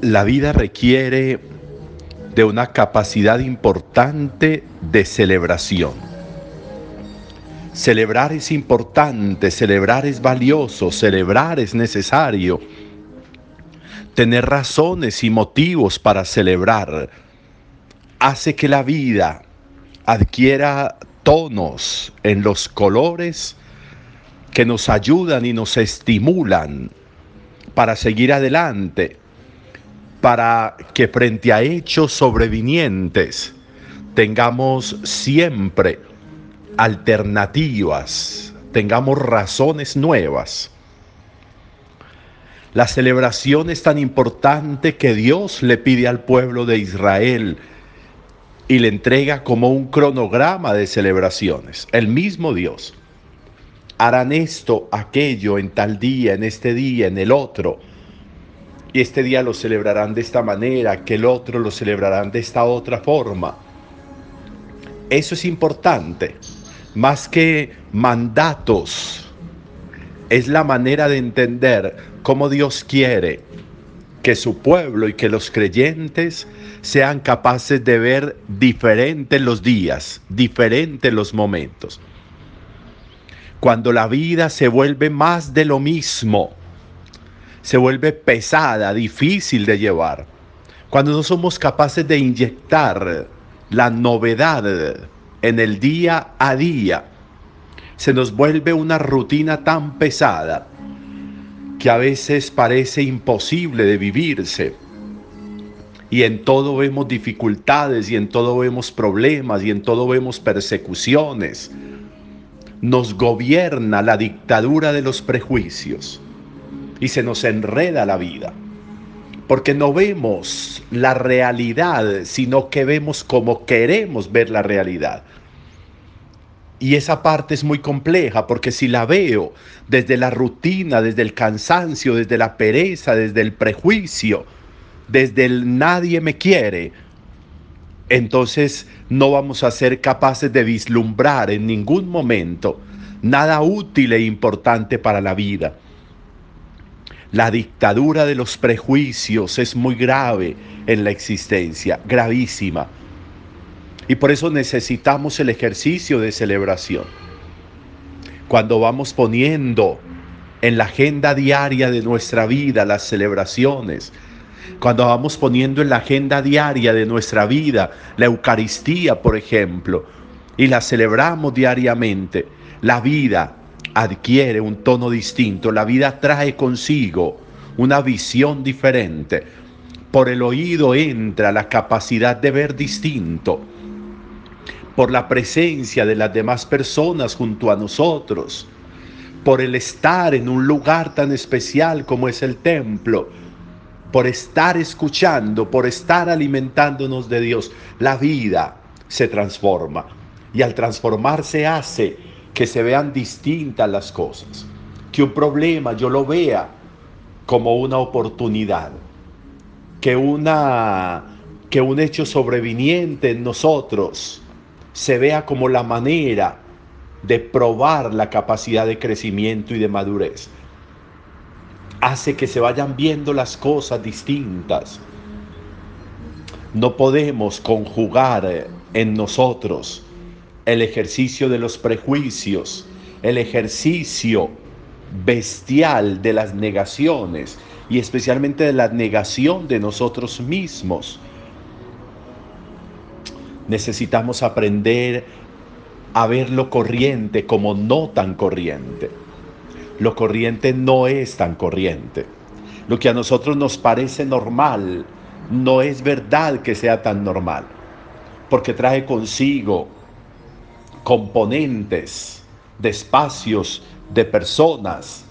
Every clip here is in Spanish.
La vida requiere de una capacidad importante de celebración. Celebrar es importante, celebrar es valioso, celebrar es necesario. Tener razones y motivos para celebrar hace que la vida adquiera tonos en los colores que nos ayudan y nos estimulan para seguir adelante, para que frente a hechos sobrevinientes tengamos siempre alternativas, tengamos razones nuevas. La celebración es tan importante que Dios le pide al pueblo de Israel y le entrega como un cronograma de celebraciones. El mismo Dios. Harán esto, aquello, en tal día, en este día, en el otro. Y este día lo celebrarán de esta manera, que el otro lo celebrarán de esta otra forma. Eso es importante. Más que mandatos, es la manera de entender cómo Dios quiere que su pueblo y que los creyentes sean capaces de ver diferentes los días, diferentes los momentos. Cuando la vida se vuelve más de lo mismo, se vuelve pesada, difícil de llevar. Cuando no somos capaces de inyectar la novedad en el día a día, se nos vuelve una rutina tan pesada que a veces parece imposible de vivirse y en todo vemos dificultades y en todo vemos problemas y en todo vemos persecuciones. Nos gobierna la dictadura de los prejuicios y se nos enreda la vida. Porque no vemos la realidad, sino que vemos como queremos ver la realidad. Y esa parte es muy compleja porque si la veo desde la rutina, desde el cansancio, desde la pereza, desde el prejuicio, desde el nadie me quiere, entonces no vamos a ser capaces de vislumbrar en ningún momento nada útil e importante para la vida. La dictadura de los prejuicios es muy grave en la existencia, gravísima. Y por eso necesitamos el ejercicio de celebración. Cuando vamos poniendo en la agenda diaria de nuestra vida las celebraciones, cuando vamos poniendo en la agenda diaria de nuestra vida la Eucaristía, por ejemplo, y la celebramos diariamente, la vida adquiere un tono distinto, la vida trae consigo una visión diferente. Por el oído entra la capacidad de ver distinto. Por la presencia de las demás personas junto a nosotros. Por el estar en un lugar tan especial como es el templo por estar escuchando, por estar alimentándonos de Dios, la vida se transforma. Y al transformarse hace que se vean distintas las cosas. Que un problema yo lo vea como una oportunidad. Que, una, que un hecho sobreviniente en nosotros se vea como la manera de probar la capacidad de crecimiento y de madurez hace que se vayan viendo las cosas distintas. No podemos conjugar en nosotros el ejercicio de los prejuicios, el ejercicio bestial de las negaciones y especialmente de la negación de nosotros mismos. Necesitamos aprender a ver lo corriente como no tan corriente lo corriente no es tan corriente. Lo que a nosotros nos parece normal no es verdad que sea tan normal, porque trae consigo componentes de espacios, de personas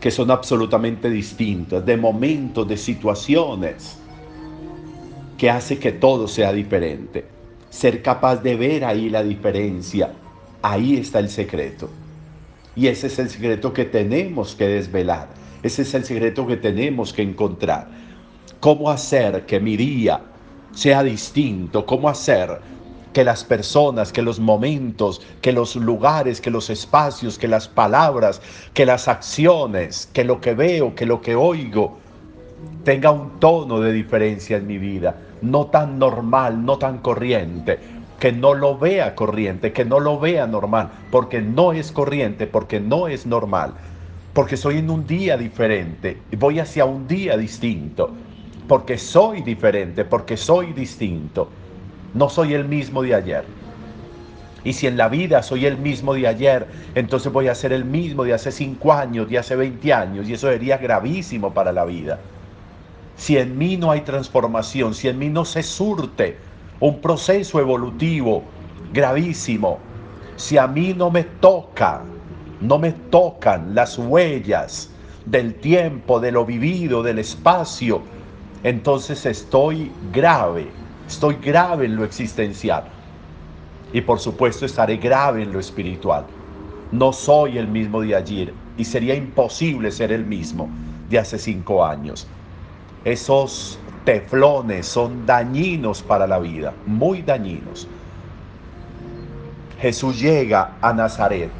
que son absolutamente distintas, de momentos, de situaciones, que hace que todo sea diferente. Ser capaz de ver ahí la diferencia, ahí está el secreto. Y ese es el secreto que tenemos que desvelar. Ese es el secreto que tenemos que encontrar. ¿Cómo hacer que mi día sea distinto? ¿Cómo hacer que las personas, que los momentos, que los lugares, que los espacios, que las palabras, que las acciones, que lo que veo, que lo que oigo, tenga un tono de diferencia en mi vida, no tan normal, no tan corriente, que no lo vea corriente, que no lo vea normal, porque no es corriente, porque no es normal, porque soy en un día diferente, voy hacia un día distinto, porque soy diferente, porque soy distinto, no soy el mismo de ayer. Y si en la vida soy el mismo de ayer, entonces voy a ser el mismo de hace 5 años, de hace 20 años, y eso sería gravísimo para la vida. Si en mí no hay transformación, si en mí no se surte un proceso evolutivo gravísimo, si a mí no me toca, no me tocan las huellas del tiempo, de lo vivido, del espacio, entonces estoy grave, estoy grave en lo existencial. Y por supuesto estaré grave en lo espiritual. No soy el mismo de ayer y sería imposible ser el mismo de hace cinco años. Esos teflones son dañinos para la vida, muy dañinos. Jesús llega a Nazaret.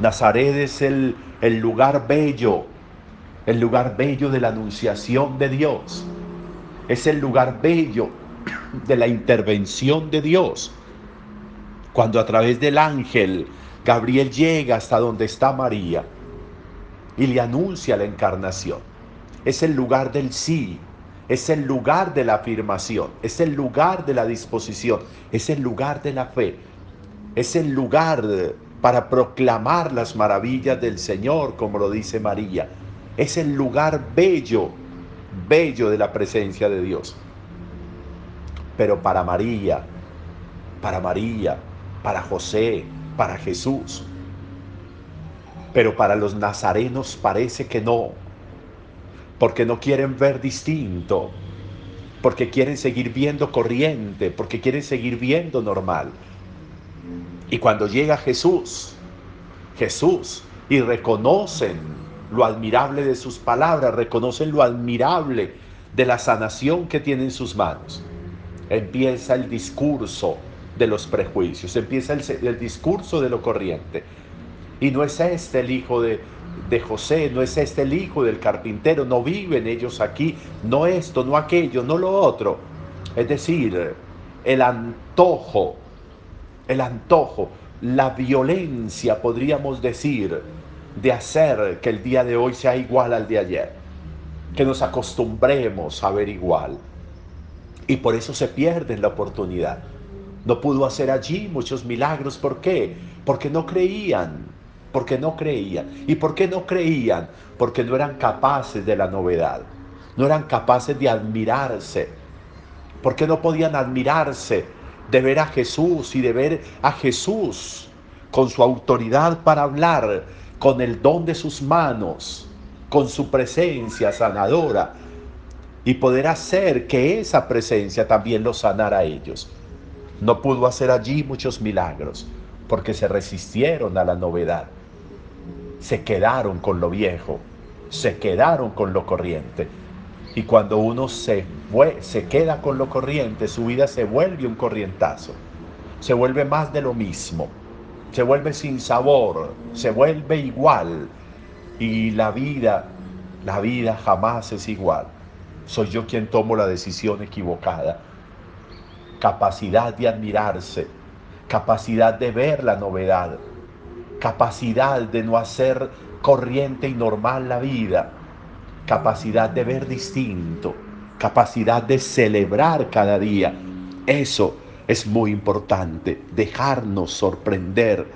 Nazaret es el, el lugar bello, el lugar bello de la anunciación de Dios. Es el lugar bello de la intervención de Dios. Cuando a través del ángel Gabriel llega hasta donde está María y le anuncia la encarnación. Es el lugar del sí, es el lugar de la afirmación, es el lugar de la disposición, es el lugar de la fe, es el lugar para proclamar las maravillas del Señor, como lo dice María. Es el lugar bello, bello de la presencia de Dios. Pero para María, para María, para José, para Jesús. Pero para los nazarenos parece que no, porque no quieren ver distinto, porque quieren seguir viendo corriente, porque quieren seguir viendo normal. Y cuando llega Jesús, Jesús, y reconocen lo admirable de sus palabras, reconocen lo admirable de la sanación que tiene en sus manos empieza el discurso de los prejuicios, empieza el, discurso de lo corriente. Y no es este el hijo de, de José, no es este el hijo del carpintero, no viven ellos aquí, no esto, no aquello, no lo otro. Es decir, el antojo, el antojo, la violencia, podríamos decir, de hacer que el día de hoy sea igual al de ayer, que nos acostumbremos a ver igual. Y por eso se pierde la oportunidad. No pudo hacer allí muchos milagros. ¿Por qué? Porque no creían. Porque no creían. ¿Y por qué no creían? Porque no eran capaces de la novedad. No eran capaces de admirarse. Porque no podían admirarse de ver a Jesús y de ver a Jesús con su autoridad para hablar, con el don de sus manos, con su presencia sanadora, y poder hacer que esa presencia también los sanara a ellos. No pudo hacer allí muchos milagros porque se resistieron a la novedad. Se quedaron con lo viejo, se quedaron con lo corriente. Y cuando uno se, se queda con lo corriente, su vida se vuelve un corrientazo. Se vuelve más de lo mismo. Se vuelve sin sabor, se vuelve igual. Y la vida, la vida jamás es igual soy yo quien tomo la decisión equivocada. Capacidad de admirarse, capacidad de ver la novedad, capacidad de no hacer corriente y normal la vida, capacidad de ver distinto, capacidad de celebrar cada día. Eso es muy importante dejarnos sorprender,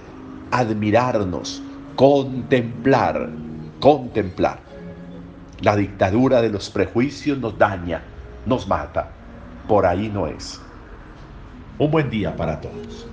admirarnos, contemplar, contemplar. La dictadura de los prejuicios nos daña, nos mata. Por ahí no es. Un buen día para todos.